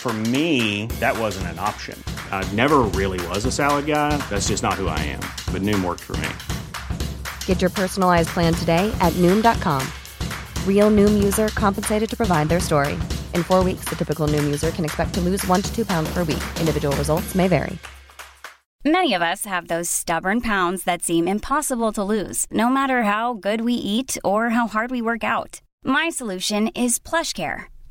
For me, that wasn't an option. I never really was a salad guy. That's just not who I am. But Noom worked for me. Get your personalized plan today at Noom.com. Real Noom user compensated to provide their story. In four weeks, the typical Noom user can expect to lose one to two pounds per week. Individual results may vary. Many of us have those stubborn pounds that seem impossible to lose, no matter how good we eat or how hard we work out. My solution is PlushCare.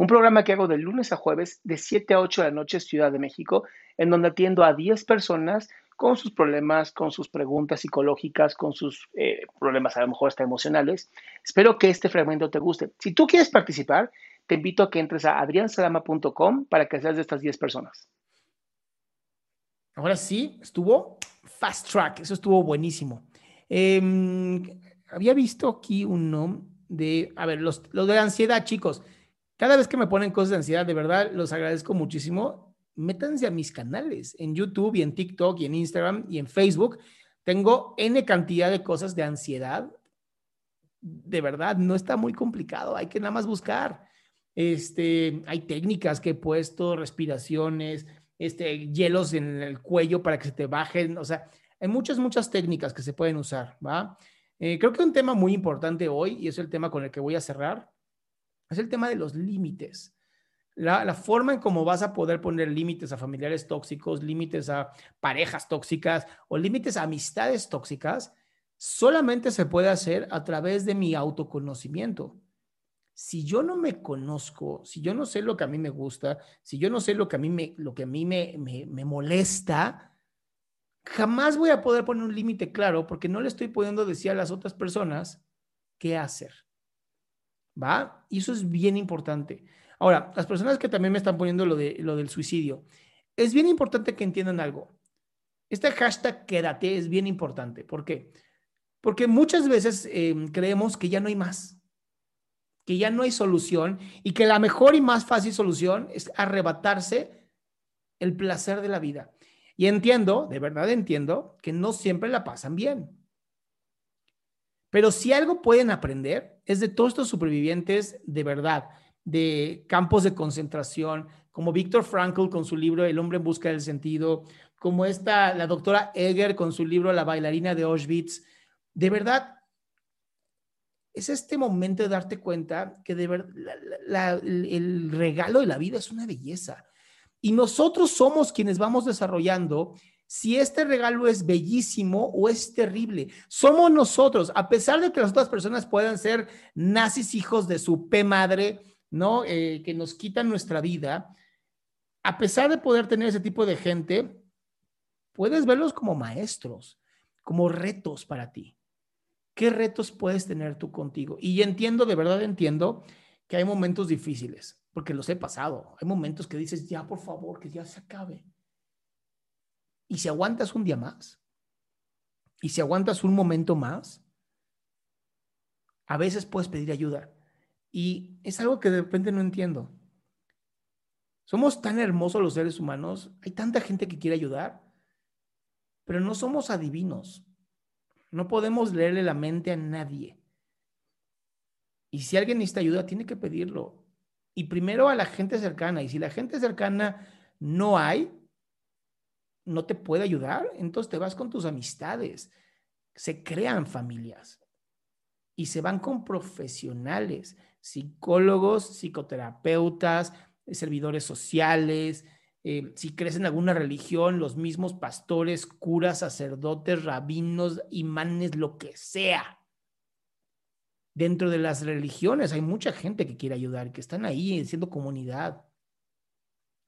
un programa que hago de lunes a jueves de 7 a 8 de la noche Ciudad de México, en donde atiendo a 10 personas con sus problemas, con sus preguntas psicológicas, con sus eh, problemas a lo mejor hasta emocionales. Espero que este fragmento te guste. Si tú quieres participar, te invito a que entres a adriansalama.com para que seas de estas 10 personas. Ahora sí, estuvo fast track, eso estuvo buenísimo. Em, había visto aquí uno de, a ver, los, los de ansiedad, chicos. Cada vez que me ponen cosas de ansiedad, de verdad, los agradezco muchísimo. Métanse a mis canales en YouTube y en TikTok y en Instagram y en Facebook. Tengo N cantidad de cosas de ansiedad. De verdad, no está muy complicado. Hay que nada más buscar. Este, hay técnicas que he puesto, respiraciones, este, hielos en el cuello para que se te bajen. O sea, hay muchas, muchas técnicas que se pueden usar, ¿va? Eh, creo que un tema muy importante hoy, y es el tema con el que voy a cerrar, es el tema de los límites. La, forma en cómo vas a poder poner límites a familiares tóxicos, límites a parejas tóxicas o límites a amistades tóxicas, solamente se puede hacer a través de mi autoconocimiento. Si yo no me conozco, si yo no sé lo que a mí me gusta, si yo no sé lo que a mí me, lo que a mí me, me molesta, jamás voy a poder poner un límite claro porque no le estoy pudiendo decir a las otras personas qué hacer. ¿Va? Y eso es bien importante. Ahora, las personas que también me están poniendo lo, de, lo del suicidio, es bien importante que entiendan algo. Este hashtag quédate es bien importante. ¿Por qué? Porque muchas veces em, creemos que ya no hay más, que ya no hay solución y que la mejor y más fácil solución es arrebatarse el placer de la vida. Y entiendo, de verdad entiendo, que no siempre la pasan bien. Pero si algo pueden aprender es de todos estos supervivientes de verdad, de campos de concentración, como Víctor Frankl con su libro El hombre en busca del sentido, como esta, la doctora Eger con su libro La bailarina de Auschwitz. De verdad, es este momento de darte cuenta que de verdad el regalo de la vida es una belleza. Y nosotros somos quienes vamos desarrollando si este regalo es bellísimo o es terrible. Somos nosotros, a pesar de que las otras personas puedan ser nazis hijos de su P madre, ¿no? Eh, que nos quitan nuestra vida, a pesar de poder tener ese tipo de gente, puedes verlos como maestros, como retos para ti. ¿Qué retos puedes tener tú contigo? Y entiendo, de verdad entiendo que hay momentos difíciles, porque los he pasado. Hay momentos que dices, ya, por favor, que ya se acabe y si aguantas un día más, y si aguantas un momento más, a veces puedes pedir ayuda. Y es algo que de repente no entiendo. Somos tan hermosos los seres humanos, hay tanta gente que quiere ayudar, pero no somos adivinos. No podemos leerle la mente a nadie. Y si alguien necesita ayuda, tiene que pedirlo. Y primero a la gente cercana. Y si la gente cercana no hay, no te puede ayudar, entonces te vas con tus amistades. Se crean familias y se van con profesionales, psicólogos, psicoterapeutas, servidores sociales, eh, si crees en alguna religión, los mismos pastores, curas, sacerdotes, rabinos, imanes, lo que sea. Dentro de las religiones hay mucha gente que quiere ayudar, que están ahí siendo comunidad.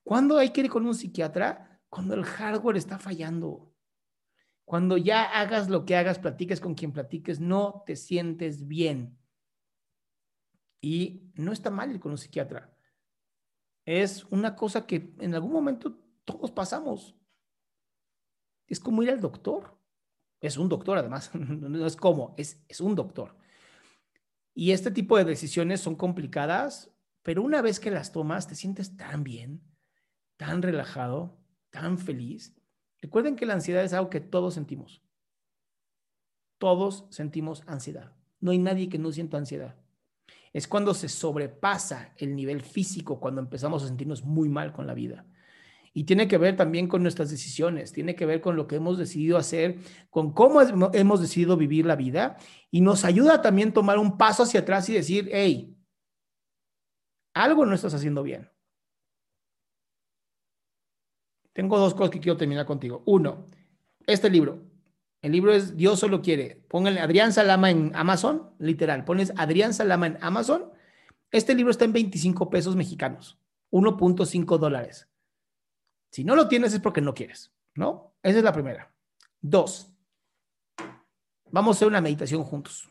¿Cuándo hay que ir con un psiquiatra? Cuando el hardware está fallando. Cuando ya hagas lo que hagas, platiques con quien platiques, no te sientes bien. Y no está mal ir con un psiquiatra. Es una cosa que en algún momento todos pasamos. Es como ir al doctor. Es un doctor, además. No es como, es, es un doctor. Y este tipo de decisiones son complicadas, pero una vez que las tomas, te sientes tan bien, tan relajado, tan feliz. Recuerden que la ansiedad es algo que todos sentimos. Todos sentimos ansiedad. No hay nadie que no sienta ansiedad es cuando se sobrepasa el nivel físico, cuando empezamos a sentirnos muy mal con la vida. Y tiene que ver también con nuestras decisiones, tiene que ver con lo que hemos decidido hacer, con cómo hemos decidido vivir la vida y nos ayuda también tomar un paso hacia atrás y decir, hey, algo no estás haciendo bien. Tengo dos cosas que quiero terminar contigo. Uno, este libro, el libro es Dios solo quiere. Pónganle Adrián Salama en Amazon, literal. Pones Adrián Salama en Amazon. Este libro está en 25 pesos mexicanos, 1.5 dólares. Si no lo tienes es porque no quieres, ¿no? Esa es la primera. Dos, vamos a hacer una meditación juntos.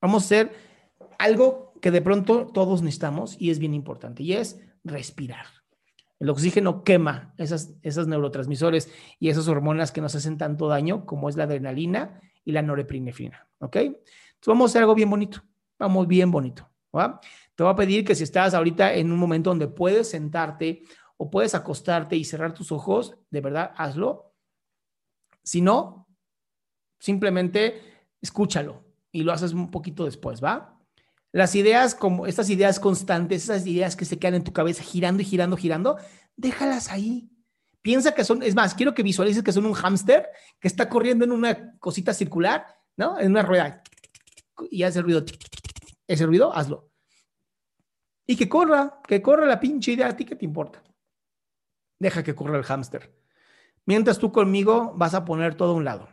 Vamos a hacer algo que de pronto todos necesitamos y es bien importante, y es respirar. El oxígeno quema esas, esas neurotransmisores y esas hormonas que nos hacen tanto daño como es la adrenalina y la norepinefrina. ¿Ok? Entonces vamos a hacer algo bien bonito. Vamos bien bonito. ¿va? Te voy a pedir que si estás ahorita en un momento donde puedes sentarte o puedes acostarte y cerrar tus ojos, de verdad, hazlo. Si no, simplemente escúchalo y lo haces un poquito después, ¿va? Las ideas, como estas ideas constantes, esas ideas que se quedan en tu cabeza girando y girando, girando, déjalas ahí. Piensa que son, es más, quiero que visualices que son un hámster que está corriendo en una cosita circular, ¿no? En una rueda. Y hace el ruido. Ese ruido, hazlo. Y que corra, que corra la pinche idea. ¿A ti qué te importa? Deja que corra el hámster. Mientras tú conmigo vas a poner todo a un lado.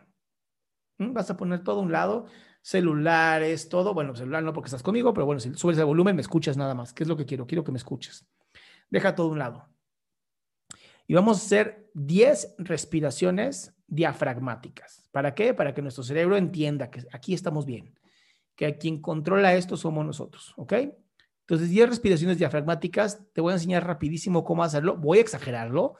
¿Mm? Vas a poner todo a un lado celulares, todo. Bueno, celular no porque estás conmigo, pero bueno, si subes el volumen, me escuchas nada más. ¿Qué es lo que quiero? Quiero que me escuches. Deja todo a un lado. Y vamos a hacer 10 respiraciones diafragmáticas. ¿Para qué? Para que nuestro cerebro entienda que aquí estamos bien, que quien controla esto somos nosotros, ¿ok? Entonces, 10 respiraciones diafragmáticas. Te voy a enseñar rapidísimo cómo hacerlo. Voy a exagerarlo,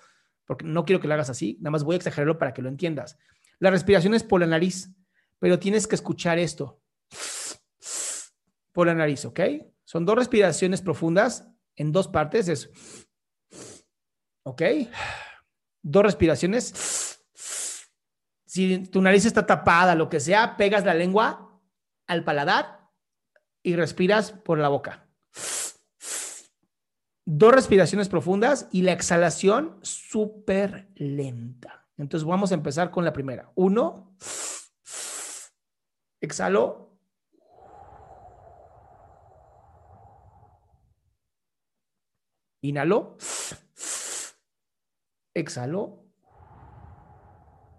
porque no quiero que lo hagas así, nada más voy a exagerarlo para que lo entiendas. La respiración es por la nariz pero tienes que escuchar esto por la nariz, ¿ok? Son dos respiraciones profundas en dos partes, es, ¿ok? Dos respiraciones. Si tu nariz está tapada, lo que sea, pegas la lengua al paladar y respiras por la boca. Dos respiraciones profundas y la exhalación súper lenta. Entonces vamos a empezar con la primera. Uno. Exhalo. Inhalo. Exhalo.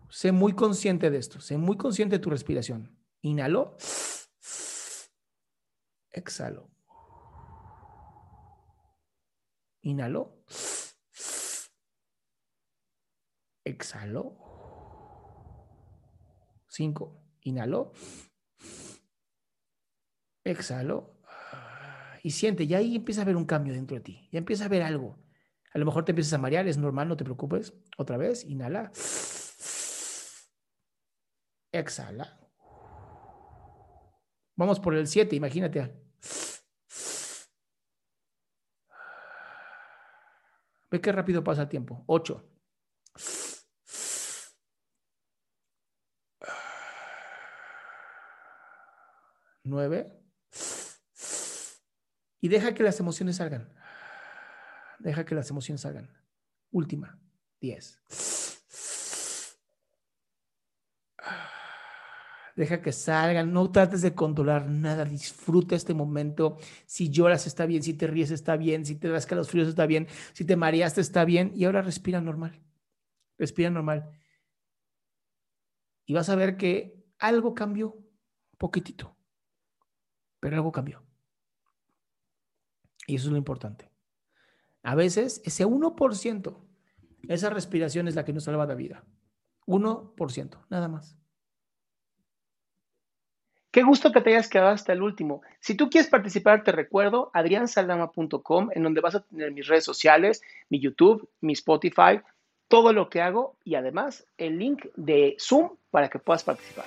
Sé muy consciente de esto. Sé muy consciente de tu respiración. Inhalo. Exhalo. Inhalo. Exhalo. Cinco. Inhalo. Exhalo. Y siente, ya ahí empieza a haber un cambio dentro de ti. Ya empieza a haber algo. A lo mejor te empiezas a marear, es normal, no te preocupes. Otra vez, inhala. Exhala. Vamos por el 7, imagínate. Ve qué rápido pasa el tiempo. 8. 9. Y deja que las emociones salgan. Deja que las emociones salgan. Última. 10. Deja que salgan, no trates de controlar nada, disfruta este momento. Si lloras está bien, si te ríes está bien, si te das fríos está bien, si te mareaste está bien y ahora respira normal. Respira normal. Y vas a ver que algo cambió, poquitito, pero algo cambió. Y eso es lo importante. A veces ese 1%, esa respiración es la que nos salva la vida. 1%, nada más. Qué gusto que te hayas quedado hasta el último. Si tú quieres participar, te recuerdo adriansaldama.com, en donde vas a tener mis redes sociales, mi YouTube, mi Spotify, todo lo que hago y además el link de Zoom para que puedas participar.